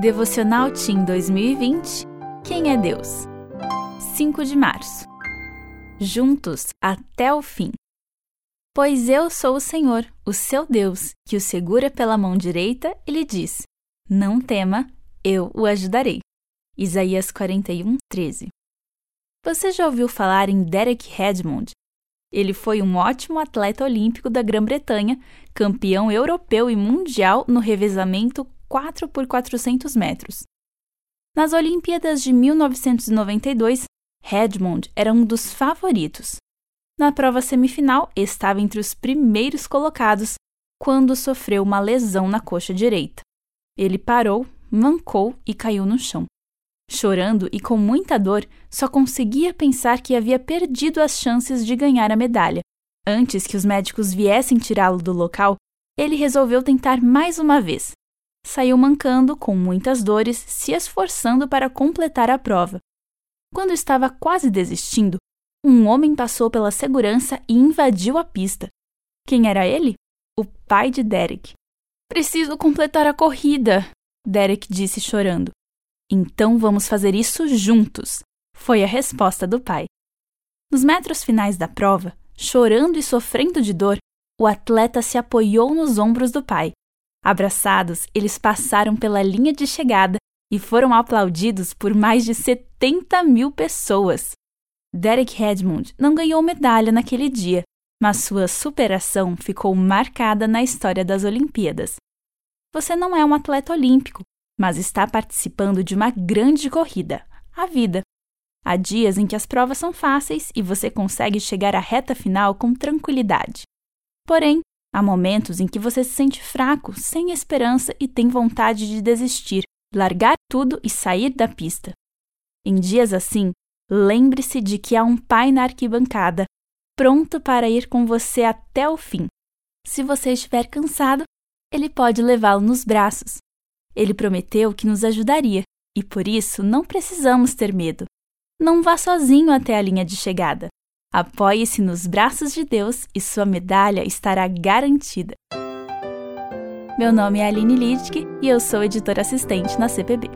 Devocional Team 2020 Quem é Deus? 5 de março Juntos até o fim. Pois eu sou o Senhor, o seu Deus, que o segura pela mão direita e lhe diz: Não tema, eu o ajudarei. Isaías 41, 13. Você já ouviu falar em Derek Redmond? Ele foi um ótimo atleta olímpico da Grã-Bretanha, campeão europeu e mundial no revezamento 4 por 400 metros. Nas Olimpíadas de 1992, Redmond era um dos favoritos. Na prova semifinal, estava entre os primeiros colocados quando sofreu uma lesão na coxa direita. Ele parou, mancou e caiu no chão. Chorando e com muita dor, só conseguia pensar que havia perdido as chances de ganhar a medalha. Antes que os médicos viessem tirá-lo do local, ele resolveu tentar mais uma vez, saiu mancando, com muitas dores, se esforçando para completar a prova. Quando estava quase desistindo, um homem passou pela segurança e invadiu a pista. Quem era ele? O pai de Derek. Preciso completar a corrida, Derek disse chorando. Então vamos fazer isso juntos, foi a resposta do pai. Nos metros finais da prova, chorando e sofrendo de dor, o atleta se apoiou nos ombros do pai Abraçados, eles passaram pela linha de chegada e foram aplaudidos por mais de 70 mil pessoas. Derek Redmond não ganhou medalha naquele dia, mas sua superação ficou marcada na história das Olimpíadas. Você não é um atleta olímpico, mas está participando de uma grande corrida a vida. Há dias em que as provas são fáceis e você consegue chegar à reta final com tranquilidade. Porém, Há momentos em que você se sente fraco, sem esperança e tem vontade de desistir, largar tudo e sair da pista. Em dias assim, lembre-se de que há um pai na arquibancada, pronto para ir com você até o fim. Se você estiver cansado, ele pode levá-lo nos braços. Ele prometeu que nos ajudaria e por isso não precisamos ter medo. Não vá sozinho até a linha de chegada. Apoie-se nos braços de Deus e sua medalha estará garantida. Meu nome é Aline Lidke e eu sou editora assistente na CPB.